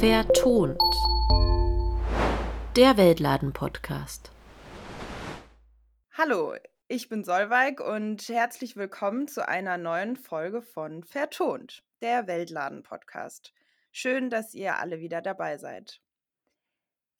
Vertont. Der Weltladen-Podcast. Hallo, ich bin Solveig und herzlich willkommen zu einer neuen Folge von Vertont, der Weltladen-Podcast. Schön, dass ihr alle wieder dabei seid.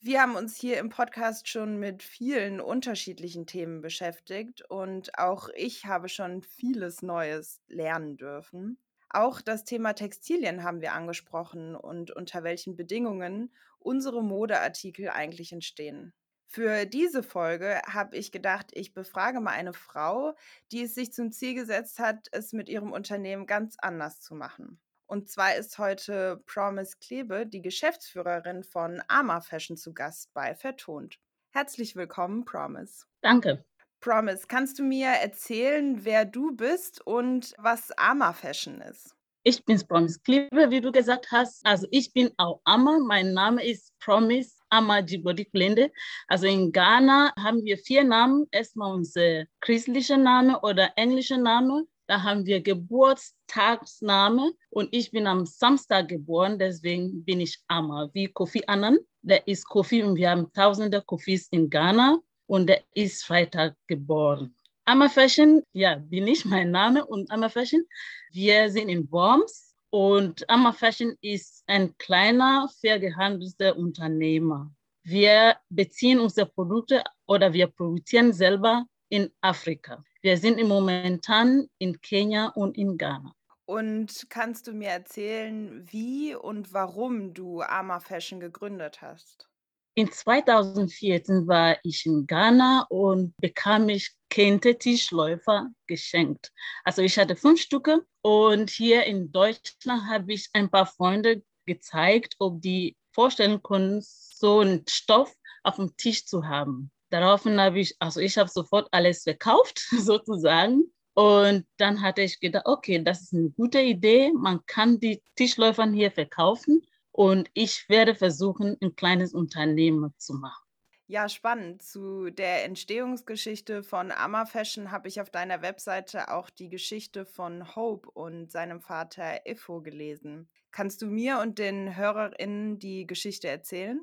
Wir haben uns hier im Podcast schon mit vielen unterschiedlichen Themen beschäftigt und auch ich habe schon vieles Neues lernen dürfen. Auch das Thema Textilien haben wir angesprochen und unter welchen Bedingungen unsere Modeartikel eigentlich entstehen. Für diese Folge habe ich gedacht, ich befrage mal eine Frau, die es sich zum Ziel gesetzt hat, es mit ihrem Unternehmen ganz anders zu machen. Und zwar ist heute Promise Klebe, die Geschäftsführerin von Ama Fashion, zu Gast bei Vertont. Herzlich willkommen, Promise. Danke. Promise, kannst du mir erzählen, wer du bist und was Ama Fashion ist? Ich bin Promise Klebe, wie du gesagt hast. Also ich bin auch Ama. Mein Name ist Promise Ama Djibodi Klende. Also in Ghana haben wir vier Namen. Erstmal unser christlicher Name oder englischer Name. Da haben wir Geburtstagsname und ich bin am Samstag geboren, deswegen bin ich Ama, wie Kofi Annan. Der ist Kofi und wir haben tausende Kofis in Ghana und er ist Freitag geboren. Amma Fashion, ja, bin ich mein Name und Amma Fashion. Wir sind in Worms und Amma Fashion ist ein kleiner, fair gehandelter Unternehmer. Wir beziehen unsere Produkte oder wir produzieren selber in Afrika. Wir sind momentan in Kenia und in Ghana. Und kannst du mir erzählen, wie und warum du Ama Fashion gegründet hast? In 2014 war ich in Ghana und bekam ich Kente Tischläufer geschenkt. Also ich hatte fünf Stücke und hier in Deutschland habe ich ein paar Freunde gezeigt, ob die vorstellen können, so einen Stoff auf dem Tisch zu haben. Daraufhin habe ich, also ich habe sofort alles verkauft, sozusagen. Und dann hatte ich gedacht, okay, das ist eine gute Idee. Man kann die Tischläufer hier verkaufen und ich werde versuchen, ein kleines Unternehmen zu machen. Ja, spannend. Zu der Entstehungsgeschichte von Amma Fashion habe ich auf deiner Webseite auch die Geschichte von Hope und seinem Vater Ifo gelesen. Kannst du mir und den HörerInnen die Geschichte erzählen?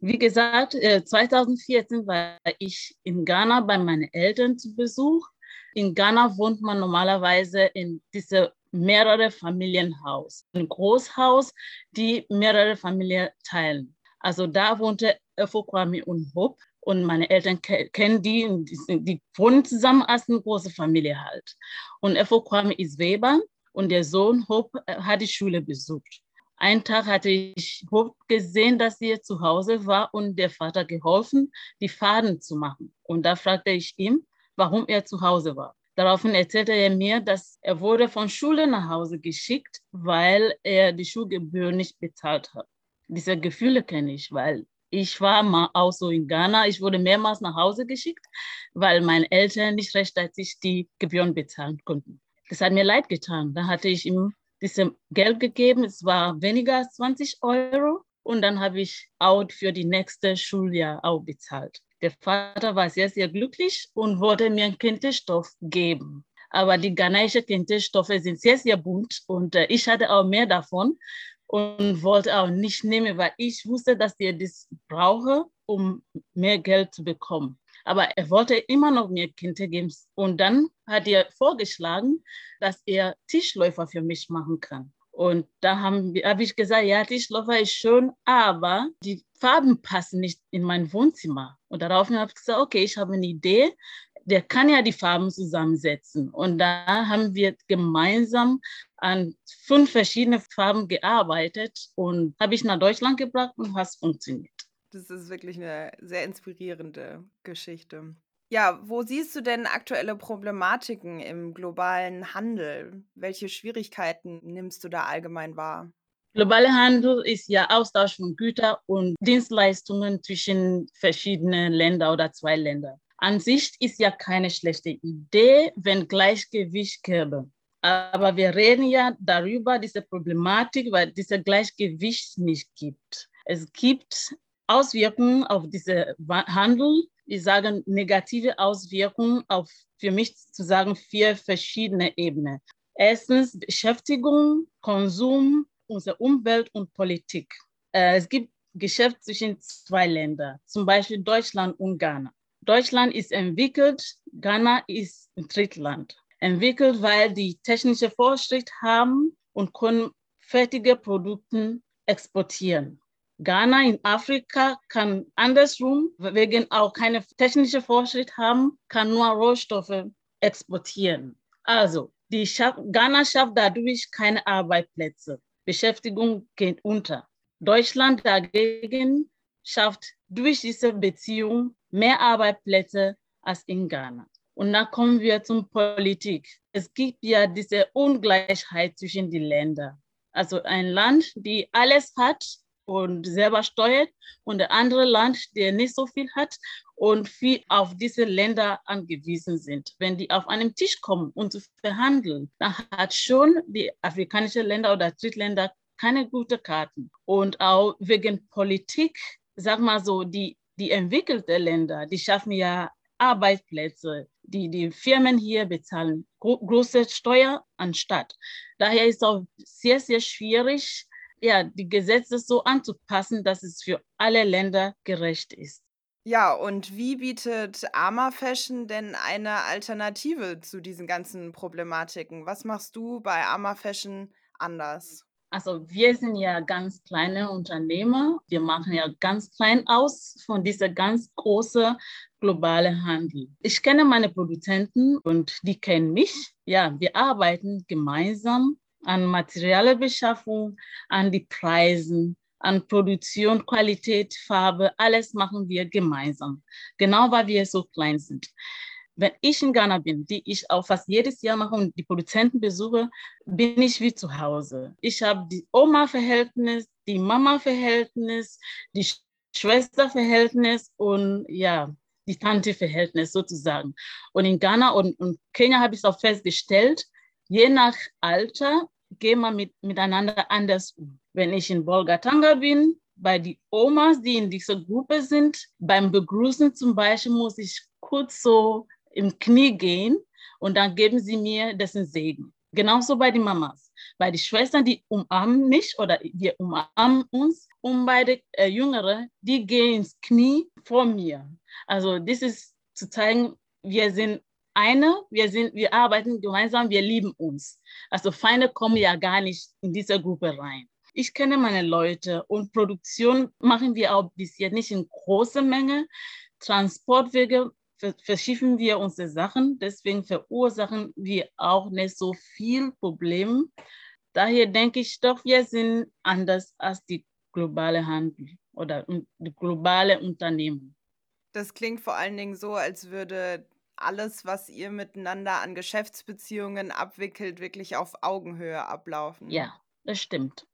Wie gesagt, 2014 äh, war ich in Ghana bei meinen Eltern zu Besuch. In Ghana wohnt man normalerweise in diesem mehrere Familienhaus, ein Großhaus, die mehrere Familien teilen. Also da wohnte Efo Kwame und Hope und meine Eltern kennen die, die, die wohnen zusammen als eine große Familie halt. Und Efo Kwame ist Weber und der Sohn Hope äh, hat die Schule besucht. Einen Tag hatte ich Hope gesehen, dass sie zu Hause war und der Vater geholfen, die Faden zu machen. Und da fragte ich ihn, warum er zu Hause war. Daraufhin erzählte er mir, dass er wurde von Schule nach Hause geschickt, weil er die Schulgebühr nicht bezahlt hat. Diese Gefühle kenne ich, weil ich war mal auch so in Ghana. Ich wurde mehrmals nach Hause geschickt, weil meine Eltern nicht rechtzeitig die Gebühren bezahlen konnten. Das hat mir leid getan. Da hatte ich ihm dieses Geld gegeben. Es war weniger als 20 Euro. Und dann habe ich auch für die nächste Schuljahr auch bezahlt. Der Vater war sehr, sehr glücklich und wollte mir einen Kinderstoff geben. Aber die ghanaischen Kinderstoffe sind sehr, sehr bunt und äh, ich hatte auch mehr davon und wollte auch nicht nehmen, weil ich wusste, dass ich das brauche, um mehr Geld zu bekommen. Aber er wollte immer noch mir Kinder geben. Und dann hat er vorgeschlagen, dass er Tischläufer für mich machen kann. Und da habe hab ich gesagt, ja, Tischläufer ist schön, aber die Farben passen nicht in mein Wohnzimmer. Und daraufhin habe ich gesagt, okay, ich habe eine Idee, der kann ja die Farben zusammensetzen. Und da haben wir gemeinsam an fünf verschiedene Farben gearbeitet und habe ich nach Deutschland gebracht und es funktioniert. Das ist wirklich eine sehr inspirierende Geschichte. Ja, wo siehst du denn aktuelle Problematiken im globalen Handel? Welche Schwierigkeiten nimmst du da allgemein wahr? Globaler Handel ist ja Austausch von Gütern und Dienstleistungen zwischen verschiedenen Ländern oder zwei Ländern. An sich ist ja keine schlechte Idee, wenn Gleichgewicht gäbe. Aber wir reden ja darüber, diese Problematik, weil dieses Gleichgewicht nicht gibt. Es gibt Auswirkungen auf diesen Handel ich sage, negative Auswirkungen auf, für mich zu sagen, vier verschiedene Ebenen. Erstens Beschäftigung, Konsum, unsere Umwelt und Politik. äh, es gibt Geschäft zwischen zwei Ländern, zum Beispiel Deutschland und Ghana. Deutschland ist entwickelt, Ghana ist ein Drittland. Entwickelt, weil die technische Vorschrift haben und können fertige Produkte exportieren. Ghana in Afrika kann andersrum, wegen auch keine technische Fortschritt haben, kann nur Rohstoffe exportieren. Also, die Schaff, Ghana schafft dadurch keine Arbeitsplätze. Beschäftigung geht unter. Deutschland dagegen schafft durch diese Beziehung mehr Arbeitsplätze als in Ghana. Und dann kommen wir zur Politik. Es gibt ja diese Ungleichheit zwischen den Ländern. Also ein Land, die alles hat, und selber steuert und der andere Land, der nicht so viel hat und viel auf diese Länder angewiesen sind. Wenn die auf einem Tisch kommen und zu verhandeln, dann hat schon die afrikanischen Länder oder Drittländer keine guten Karten. Und auch wegen Politik, sag mal so, die, die entwickelten Länder, die schaffen ja Arbeitsplätze, die die Firmen hier bezahlen gro große Steuer anstatt. Daher ist es auch sehr, sehr schwierig, ja, die Gesetze so anzupassen, dass es für alle Länder gerecht ist. Ja, und wie bietet Arma Fashion denn eine Alternative zu diesen ganzen Problematiken? Was machst du bei Arma Fashion anders? Also wir sind ja ganz kleine Unternehmer. Wir machen ja ganz klein aus von dieser ganz großen globalen Handel. Ich kenne meine Produzenten und die kennen mich. Ja, wir arbeiten gemeinsam an Materialbeschaffung, an die Preisen, an Produktion, Qualität, Farbe, alles machen wir gemeinsam. Genau weil wir so klein sind. Wenn ich in Ghana bin, die ich auch fast jedes Jahr mache und die Produzenten besuche, bin ich wie zu Hause. Ich habe die Oma-Verhältnis, die Mama-Verhältnis, die Schwester-Verhältnis und ja, die Tante-Verhältnis sozusagen. Und in Ghana und, und Kenia habe ich auch festgestellt, je nach Alter gehen wir mit, miteinander anders um. Wenn ich in Bolgatanga bin, bei den Omas, die in dieser Gruppe sind, beim Begrüßen zum Beispiel muss ich kurz so im Knie gehen und dann geben sie mir dessen Segen. Genauso bei den Mamas. Bei den Schwestern, die umarmen mich oder wir umarmen uns. Und bei den äh, Jüngeren, die gehen ins Knie vor mir. Also das ist zu zeigen, wir sind eine, wir, sind, wir arbeiten gemeinsam, wir lieben uns. Also Feinde kommen ja gar nicht in diese Gruppe rein. Ich kenne meine Leute und Produktion machen wir auch bis jetzt nicht in großer Menge. Transportwege verschiffen wir unsere Sachen, deswegen verursachen wir auch nicht so viel Probleme. Daher denke ich doch, wir sind anders als die globale Handel oder die globale Unternehmen. Das klingt vor allen Dingen so, als würde alles, was ihr miteinander an Geschäftsbeziehungen abwickelt, wirklich auf Augenhöhe ablaufen. Ja, das stimmt.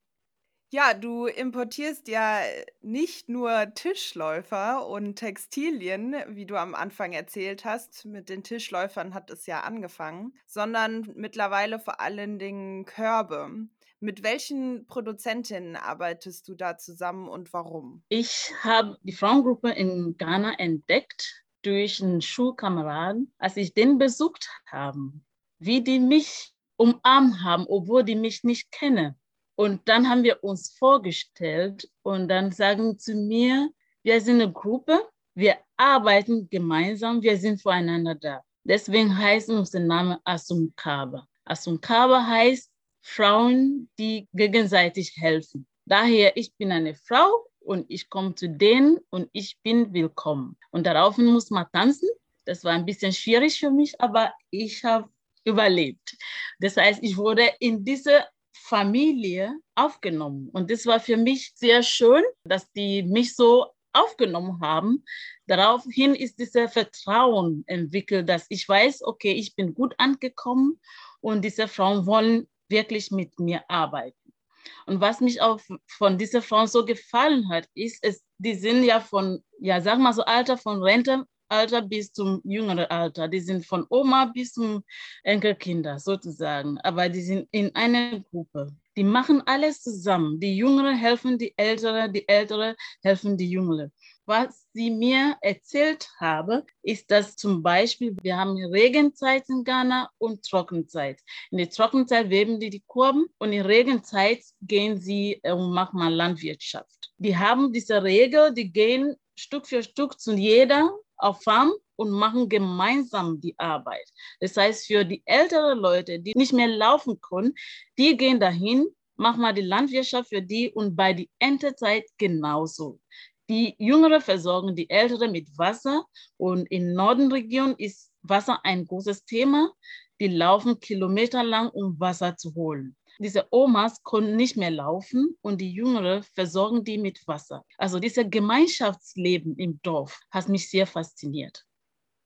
Ja, du importierst ja nicht nur Tischläufer und Textilien, wie du am Anfang erzählt hast. Mit den Tischläufern hat es ja angefangen, sondern mittlerweile vor allen Dingen Körbe. Mit welchen Produzentinnen arbeitest du da zusammen und warum? Ich habe die Frauengruppe in Ghana entdeckt durch einen Schulkameraden, als ich den besucht habe, wie die mich umarmt haben, obwohl die mich nicht kennen. Und dann haben wir uns vorgestellt und dann sagen zu mir, wir sind eine Gruppe, wir arbeiten gemeinsam, wir sind voreinander da. Deswegen heißt unser Name Asumkaba. Asumkaba heißt Frauen, die gegenseitig helfen. Daher, ich bin eine Frau, und ich komme zu denen und ich bin willkommen. Und daraufhin muss man tanzen. Das war ein bisschen schwierig für mich, aber ich habe überlebt. Das heißt, ich wurde in diese Familie aufgenommen. Und das war für mich sehr schön, dass die mich so aufgenommen haben. Daraufhin ist dieses Vertrauen entwickelt, dass ich weiß, okay, ich bin gut angekommen und diese Frauen wollen wirklich mit mir arbeiten. Und was mich auch von dieser Frau so gefallen hat, ist, es, die sind ja von, ja, sag mal so Alter von Rentenalter bis zum jüngeren Alter. Die sind von Oma bis zum Enkelkinder sozusagen. Aber die sind in einer Gruppe. Die machen alles zusammen. Die Jüngeren helfen die Älteren, die Älteren helfen die Jüngeren. Was sie mir erzählt habe, ist, dass zum Beispiel wir haben Regenzeit in Ghana und Trockenzeit. In der Trockenzeit weben die die Kurven und in Regenzeit gehen sie äh, und machen mal Landwirtschaft. die haben diese Regel, die gehen Stück für Stück zu jeder auf Farm und machen gemeinsam die Arbeit. Das heißt, für die älteren Leute, die nicht mehr laufen können, die gehen dahin, machen mal die Landwirtschaft für die und bei der Erntezeit genauso. Die Jüngere versorgen die Ältere mit Wasser und in Nordenregion ist Wasser ein großes Thema. Die laufen kilometerlang, um Wasser zu holen. Diese Omas können nicht mehr laufen und die Jüngere versorgen die mit Wasser. Also dieses Gemeinschaftsleben im Dorf hat mich sehr fasziniert.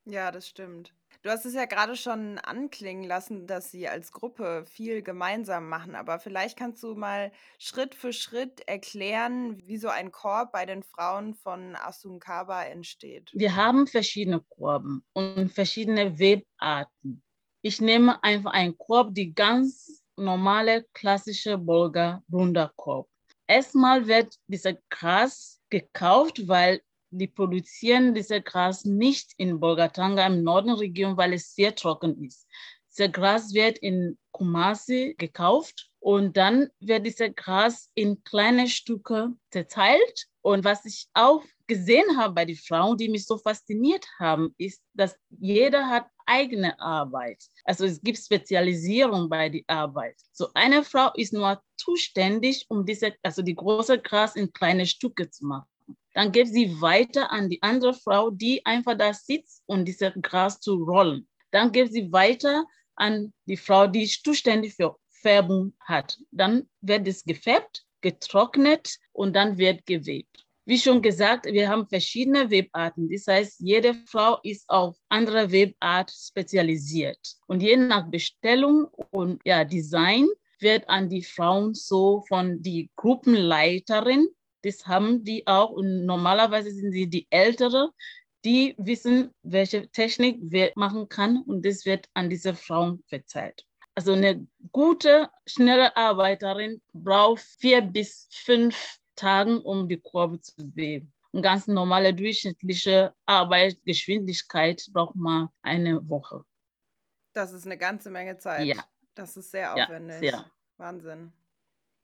Ja, das stimmt. Du hast es ja gerade schon anklingen lassen, dass sie als Gruppe viel gemeinsam machen, aber vielleicht kannst du mal Schritt für Schritt erklären, wie so ein Korb bei den Frauen von Asunkaba entsteht. Wir haben verschiedene Korben und verschiedene Webarten. Ich nehme einfach einen Korb, die ganz normale klassische Bolga Korb. Erstmal wird dieser Gras gekauft, weil die produzieren dieses Gras nicht in Bolgatanga im Nordenregion, weil es sehr trocken ist. Dieses Gras wird in Kumasi gekauft und dann wird dieses Gras in kleine Stücke zerteilt. Und was ich auch gesehen habe bei den Frauen, die mich so fasziniert haben, ist, dass jeder hat eigene Arbeit. Also es gibt Spezialisierung bei der Arbeit. So eine Frau ist nur zuständig, um diese, also die große Gras in kleine Stücke zu machen. Dann geht sie weiter an die andere Frau, die einfach da sitzt und dieses Gras zu rollen. Dann geht sie weiter an die Frau, die zuständig für Färbung hat. Dann wird es gefärbt, getrocknet und dann wird gewebt. Wie schon gesagt, wir haben verschiedene Webarten. Das heißt, jede Frau ist auf andere Webart spezialisiert. Und je nach Bestellung und ja, Design wird an die Frauen so von die Gruppenleiterin das haben die auch und normalerweise sind sie die Ältere, die wissen, welche Technik wer machen kann und das wird an diese Frauen verzeiht. Also eine gute, schnelle Arbeiterin braucht vier bis fünf Tage, um die Kurve zu weben. Eine ganz normale durchschnittliche Arbeitsgeschwindigkeit braucht man eine Woche. Das ist eine ganze Menge Zeit. Ja. Das ist sehr aufwendig. Ja, sehr. Wahnsinn.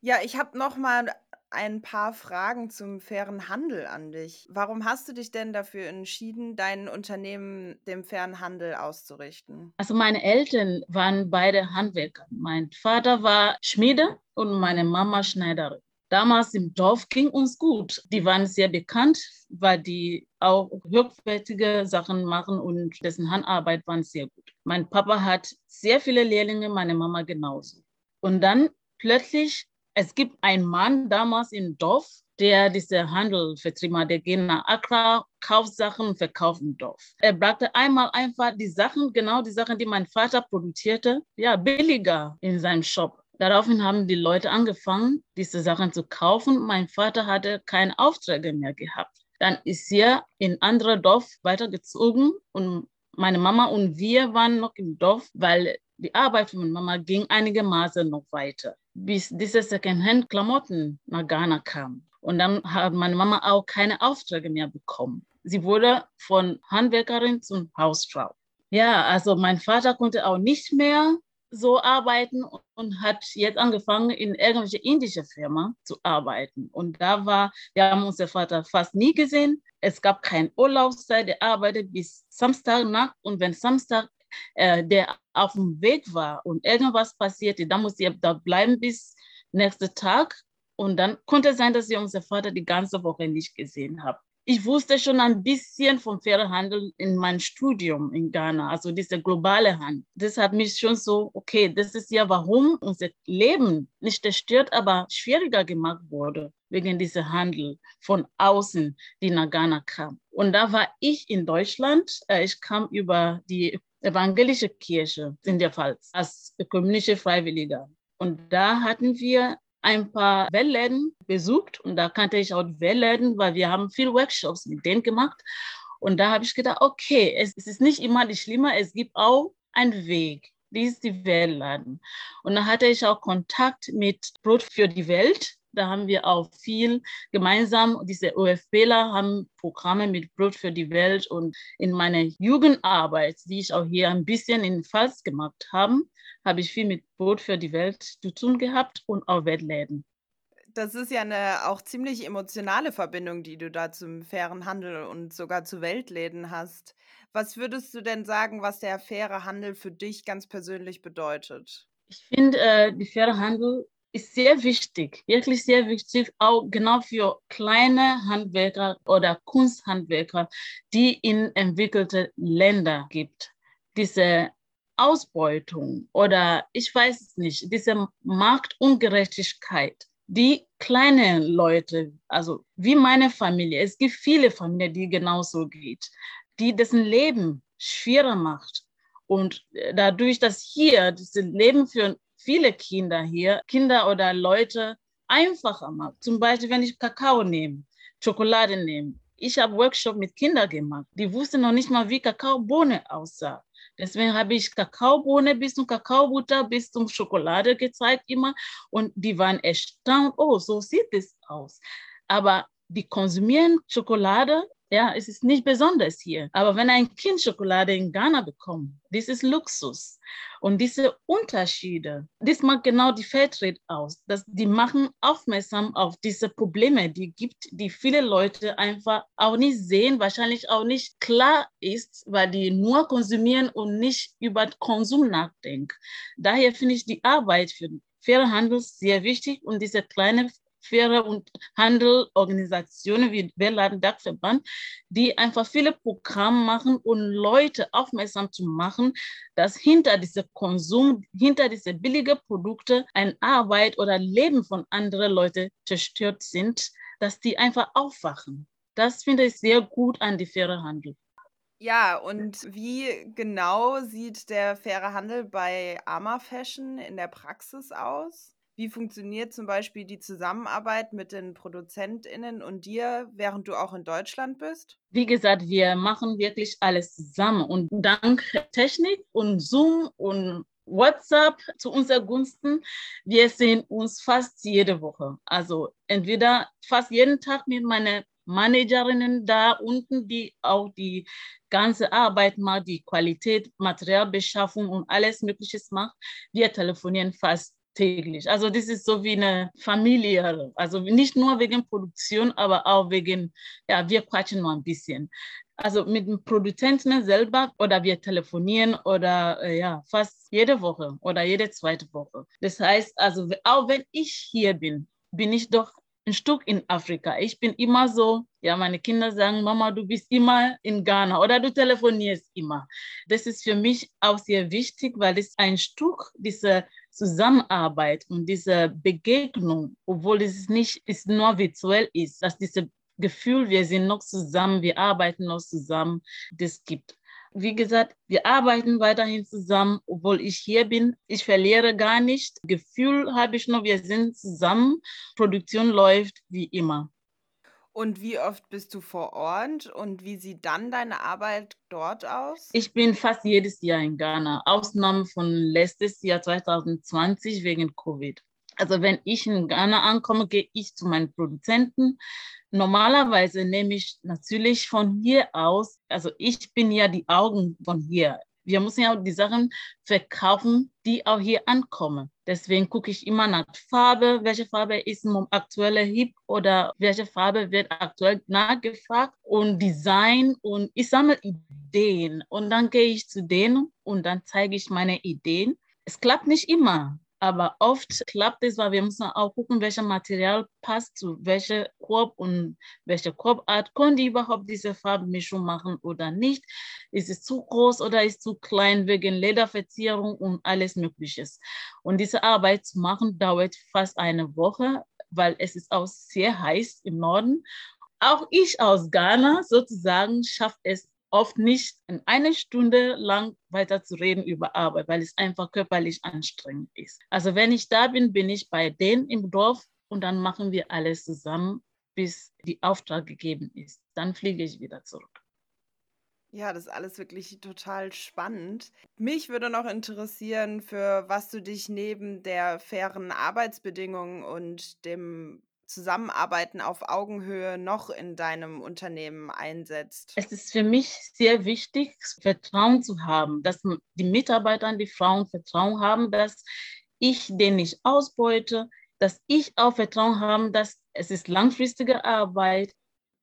Ja, ich habe noch mal ein paar Fragen zum fairen Handel an dich. Warum hast du dich denn dafür entschieden, dein Unternehmen dem fairen Handel auszurichten? Also meine Eltern waren beide Handwerker. Mein Vater war Schmiede und meine Mama Schneiderin. Damals im Dorf ging uns gut. Die waren sehr bekannt, weil die auch hochwertige Sachen machen und dessen Handarbeit waren sehr gut. Mein Papa hat sehr viele Lehrlinge, meine Mama genauso. Und dann plötzlich es gibt einen Mann damals im Dorf, der diese Handel vertrieben hat. Der geht nach Accra, kauft Sachen verkauft im Dorf. Er brachte einmal einfach die Sachen, genau die Sachen, die mein Vater produzierte, ja, billiger in seinem Shop. Daraufhin haben die Leute angefangen, diese Sachen zu kaufen. Mein Vater hatte keine Aufträge mehr gehabt. Dann ist er in andere Dorf weitergezogen und meine Mama und wir waren noch im Dorf, weil die Arbeit von meiner Mama ging einigermaßen noch weiter bis diese Secondhand-Klamotten nach Ghana kamen. Und dann hat meine Mama auch keine Aufträge mehr bekommen. Sie wurde von Handwerkerin zum Hausfrau. Ja, also mein Vater konnte auch nicht mehr so arbeiten und hat jetzt angefangen, in irgendwelche indische Firma zu arbeiten. Und da war, wir haben unseren Vater fast nie gesehen. Es gab keine Urlaubszeit, er arbeitet bis Samstagnacht und wenn Samstag äh, der auf dem Weg war und irgendwas passierte, dann musste er da bleiben bis nächsten Tag. Und dann konnte es sein, dass ich unseren Vater die ganze Woche nicht gesehen habe. Ich wusste schon ein bisschen vom fairen Handel in meinem Studium in Ghana, also dieser globale Handel. Das hat mich schon so, okay, das ist ja, warum unser Leben nicht zerstört, aber schwieriger gemacht wurde, wegen dieser Handel von außen, die nach Ghana kam. Und da war ich in Deutschland. Äh, ich kam über die evangelische Kirche in der Pfalz als ökumenische Freiwilliger. Und da hatten wir ein paar Weltläden besucht und da kannte ich auch Weltläden, weil wir haben viele Workshops mit denen gemacht. Und da habe ich gedacht, okay, es, es ist nicht immer die Schlimme, es gibt auch einen Weg. Dies die Weltladen. Und da hatte ich auch Kontakt mit Brot für die Welt. Da haben wir auch viel gemeinsam. Diese OFBler haben Programme mit Brot für die Welt und in meiner Jugendarbeit, die ich auch hier ein bisschen in Pfalz gemacht habe, habe ich viel mit Brot für die Welt zu tun gehabt und auch Weltläden. Das ist ja eine auch ziemlich emotionale Verbindung, die du da zum fairen Handel und sogar zu Weltläden hast. Was würdest du denn sagen, was der faire Handel für dich ganz persönlich bedeutet? Ich finde, äh, der faire Handel ist sehr wichtig, wirklich sehr wichtig, auch genau für kleine Handwerker oder Kunsthandwerker, die in entwickelte Länder gibt. Diese Ausbeutung oder ich weiß es nicht, diese Marktungerechtigkeit, die kleinen Leute, also wie meine Familie, es gibt viele Familien, die genauso geht, die dessen Leben schwerer macht. Und dadurch, dass hier das Leben für viele Kinder hier, Kinder oder Leute einfacher macht. Zum Beispiel, wenn ich Kakao nehme, Schokolade nehme. Ich habe Workshop mit Kindern gemacht. Die wussten noch nicht mal, wie Kakaobohne aussah. Deswegen habe ich Kakaobohne bis zum Kakaobutter bis zum Schokolade gezeigt immer und die waren erstaunt, oh, so sieht es aus. Aber die konsumieren Schokolade ja, es ist nicht besonders hier. Aber wenn ein Kind Schokolade in Ghana bekommt, das ist Luxus. Und diese Unterschiede, das macht genau die Fairtrade aus. Das, die machen aufmerksam auf diese Probleme, die gibt, die viele Leute einfach auch nicht sehen, wahrscheinlich auch nicht klar ist, weil die nur konsumieren und nicht über Konsum nachdenken. Daher finde ich die Arbeit für fairen Handel sehr wichtig und diese kleine faire und Handelorganisationen wie Weltladen Dachverband, die einfach viele Programme machen, um Leute aufmerksam zu machen, dass hinter diesem Konsum, hinter diese billigen Produkte ein Arbeit oder Leben von anderen Leuten zerstört sind, dass die einfach aufwachen. Das finde ich sehr gut an die faire Handel. Ja, und wie genau sieht der faire Handel bei Ama Fashion in der Praxis aus? Wie funktioniert zum Beispiel die Zusammenarbeit mit den ProduzentInnen und dir, während du auch in Deutschland bist? Wie gesagt, wir machen wirklich alles zusammen und dank Technik und Zoom und WhatsApp zu unseren Gunsten. Wir sehen uns fast jede Woche. Also entweder fast jeden Tag mit meinen Managerinnen da unten, die auch die ganze Arbeit macht, die Qualität, Materialbeschaffung und alles Mögliche macht. Wir telefonieren fast täglich. Also das ist so wie eine Familie. Also nicht nur wegen Produktion, aber auch wegen, ja, wir quatschen nur ein bisschen. Also mit dem Produzenten selber oder wir telefonieren oder äh, ja, fast jede Woche oder jede zweite Woche. Das heißt, also auch wenn ich hier bin, bin ich doch ein Stück in Afrika. Ich bin immer so, ja, meine Kinder sagen, Mama, du bist immer in Ghana oder du telefonierst immer. Das ist für mich auch sehr wichtig, weil es ein Stück dieser Zusammenarbeit und diese Begegnung, obwohl es nicht es nur virtuell ist, dass dieses Gefühl, wir sind noch zusammen, wir arbeiten noch zusammen, das gibt. Wie gesagt, wir arbeiten weiterhin zusammen, obwohl ich hier bin. Ich verliere gar nicht. Gefühl habe ich noch, wir sind zusammen. Produktion läuft wie immer. Und wie oft bist du vor Ort und wie sieht dann deine Arbeit dort aus? Ich bin fast jedes Jahr in Ghana, Ausnahme von letztes Jahr 2020 wegen Covid. Also wenn ich in Ghana ankomme, gehe ich zu meinen Produzenten. Normalerweise nehme ich natürlich von hier aus, also ich bin ja die Augen von hier. Wir müssen ja die Sachen verkaufen, die auch hier ankommen. Deswegen gucke ich immer nach Farbe, welche Farbe ist im aktuellen Hip oder welche Farbe wird aktuell nachgefragt und Design und ich sammle Ideen und dann gehe ich zu denen und dann zeige ich meine Ideen. Es klappt nicht immer. Aber oft klappt es, weil wir müssen auch gucken, welches Material passt zu welcher Korb und welche Korbart. Können die überhaupt diese Farbmischung machen oder nicht? Ist es zu groß oder ist es zu klein wegen Lederverzierung und alles Mögliche? Und diese Arbeit zu machen dauert fast eine Woche, weil es ist auch sehr heiß im Norden. Auch ich aus Ghana sozusagen schaffe es oft nicht in eine Stunde lang weiter zu reden über Arbeit, weil es einfach körperlich anstrengend ist. Also wenn ich da bin, bin ich bei denen im Dorf und dann machen wir alles zusammen, bis die Auftrag gegeben ist. Dann fliege ich wieder zurück. Ja, das ist alles wirklich total spannend. Mich würde noch interessieren, für was du dich neben der fairen Arbeitsbedingungen und dem Zusammenarbeiten auf Augenhöhe noch in deinem Unternehmen einsetzt? Es ist für mich sehr wichtig, Vertrauen zu haben, dass die Mitarbeiter, die Frauen Vertrauen haben, dass ich den nicht ausbeute, dass ich auch Vertrauen habe, dass es ist langfristige Arbeit.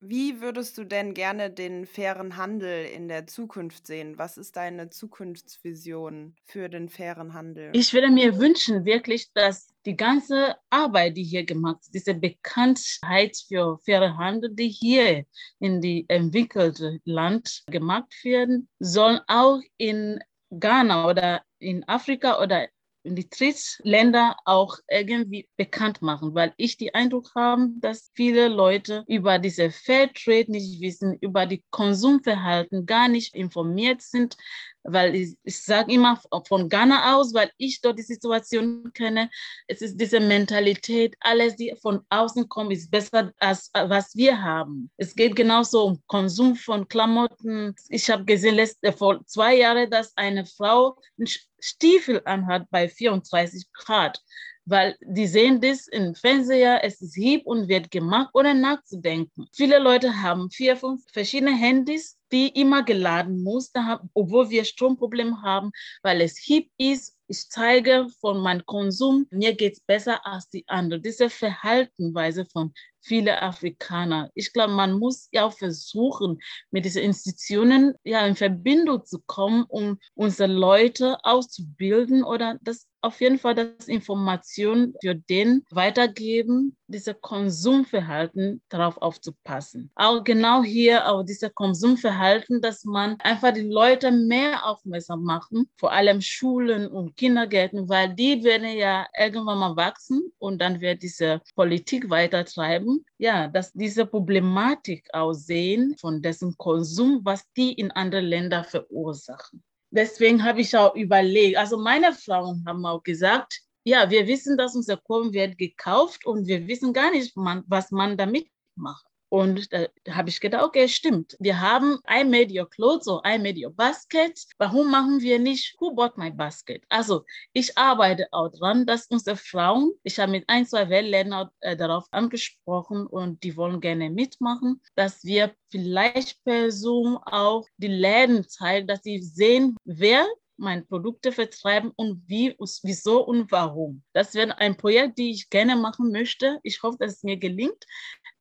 Wie würdest du denn gerne den fairen Handel in der Zukunft sehen? Was ist deine Zukunftsvision für den fairen Handel? Ich würde mir wünschen wirklich, dass die ganze Arbeit, die hier gemacht wird, diese Bekanntheit für faire Handel, die hier in die entwickelte Land gemacht werden, soll auch in Ghana oder in Afrika oder die Drittländer auch irgendwie bekannt machen, weil ich die Eindruck habe, dass viele Leute über diese Fairtrade nicht wissen, über die Konsumverhalten gar nicht informiert sind, weil ich, ich sage immer von Ghana aus, weil ich dort die Situation kenne, es ist diese Mentalität, alles, die von außen kommt, ist besser als äh, was wir haben. Es geht genauso um Konsum von Klamotten. Ich habe gesehen letzte, vor zwei Jahren, dass eine Frau einen Stiefel anhat bei 34 Grad weil die sehen das im Fernseher, es ist hieb und wird gemacht, ohne nachzudenken. Viele Leute haben vier, fünf verschiedene Handys, die immer geladen muss, obwohl wir Stromprobleme haben, weil es hip ist. Ich zeige von meinem Konsum, mir geht es besser als die anderen. Diese Verhaltenweise von vielen Afrikanern. Ich glaube, man muss ja versuchen, mit diesen Institutionen ja in Verbindung zu kommen, um unsere Leute auszubilden oder das auf jeden Fall das Informationen für den weitergeben, diese Konsumverhalten darauf aufzupassen. Auch genau hier auf diese Konsumverhalten, dass man einfach die Leute mehr aufmerksam machen, vor allem Schulen und Kindergärten, weil die werden ja irgendwann mal wachsen und dann wird diese Politik weitertreiben. Ja, dass diese Problematik aussehen von dessen Konsum, was die in anderen Ländern verursachen deswegen habe ich auch überlegt, also meine Frauen haben auch gesagt, ja, wir wissen, dass unser Korn wird gekauft und wir wissen gar nicht, was man damit macht. Und da habe ich gedacht, okay, stimmt. Wir haben I made your clothes or I made your basket. Warum machen wir nicht Who bought my basket? Also ich arbeite auch dran, dass unsere Frauen, ich habe mit ein, zwei Weltländern äh, darauf angesprochen und die wollen gerne mitmachen, dass wir vielleicht per Zoom auch die Läden zeigen, dass sie sehen, wer meine Produkte vertreiben und wie, wieso und warum. Das wäre ein Projekt, das ich gerne machen möchte. Ich hoffe, dass es mir gelingt.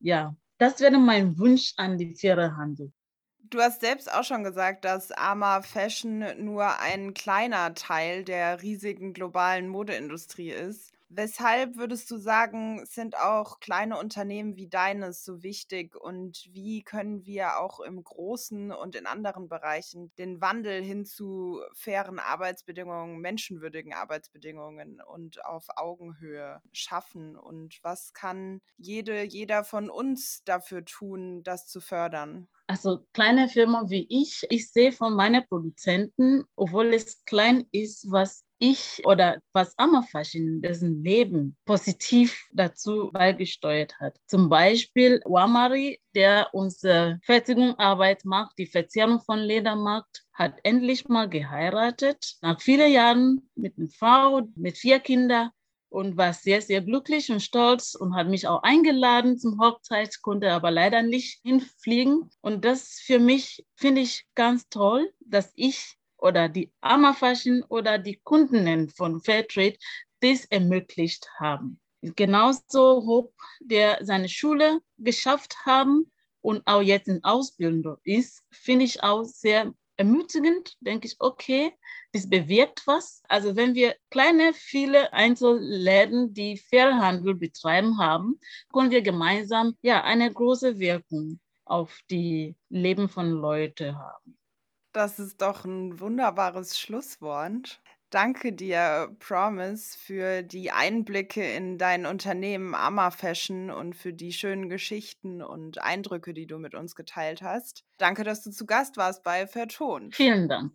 Ja, das wäre mein Wunsch an die faire Handel. Du hast selbst auch schon gesagt, dass Arma Fashion nur ein kleiner Teil der riesigen globalen Modeindustrie ist. Weshalb würdest du sagen, sind auch kleine Unternehmen wie deines so wichtig und wie können wir auch im Großen und in anderen Bereichen den Wandel hin zu fairen Arbeitsbedingungen, menschenwürdigen Arbeitsbedingungen und auf Augenhöhe schaffen? Und was kann jede, jeder von uns dafür tun, das zu fördern? Also kleine Firmen wie ich, ich sehe von meinen Produzenten, obwohl es klein ist, was ich oder was Ammerfasch in dessen Leben positiv dazu beigesteuert hat. Zum Beispiel Wamari, der unsere Fertigungsarbeit macht, die Verzehrung von Leder macht, hat endlich mal geheiratet. Nach vielen Jahren mit einer Frau, mit vier Kindern und war sehr, sehr glücklich und stolz und hat mich auch eingeladen zum Hochzeit, konnte aber leider nicht hinfliegen. Und das für mich finde ich ganz toll, dass ich oder die Ammerfaschen oder die Kundinnen von Fairtrade das ermöglicht haben. Genauso hoch, der seine Schule geschafft haben und auch jetzt in Ausbildung ist, finde ich auch sehr ermutigend. Denke ich, okay, das bewirkt was. Also wenn wir kleine, viele Einzelläden, die Fairhandel betreiben haben, können wir gemeinsam ja eine große Wirkung auf die Leben von Leuten haben. Das ist doch ein wunderbares Schlusswort. Danke dir, Promise, für die Einblicke in dein Unternehmen Amma Fashion und für die schönen Geschichten und Eindrücke, die du mit uns geteilt hast. Danke, dass du zu Gast warst bei Vertont. Vielen Dank.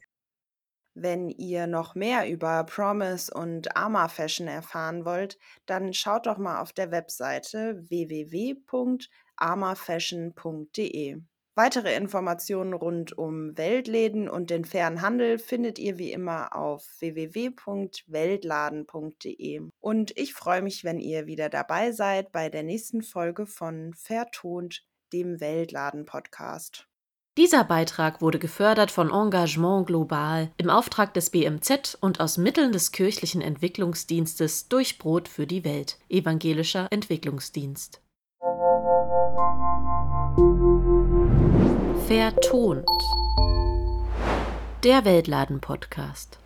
Wenn ihr noch mehr über Promise und Ama Fashion erfahren wollt, dann schaut doch mal auf der Webseite www.amafashion.de. Weitere Informationen rund um Weltläden und den fairen Handel findet ihr wie immer auf www.weltladen.de. Und ich freue mich, wenn ihr wieder dabei seid bei der nächsten Folge von Vertont, dem Weltladen-Podcast. Dieser Beitrag wurde gefördert von Engagement Global im Auftrag des BMZ und aus Mitteln des kirchlichen Entwicklungsdienstes durch Brot für die Welt, evangelischer Entwicklungsdienst. Vertont. Der Weltladen-Podcast.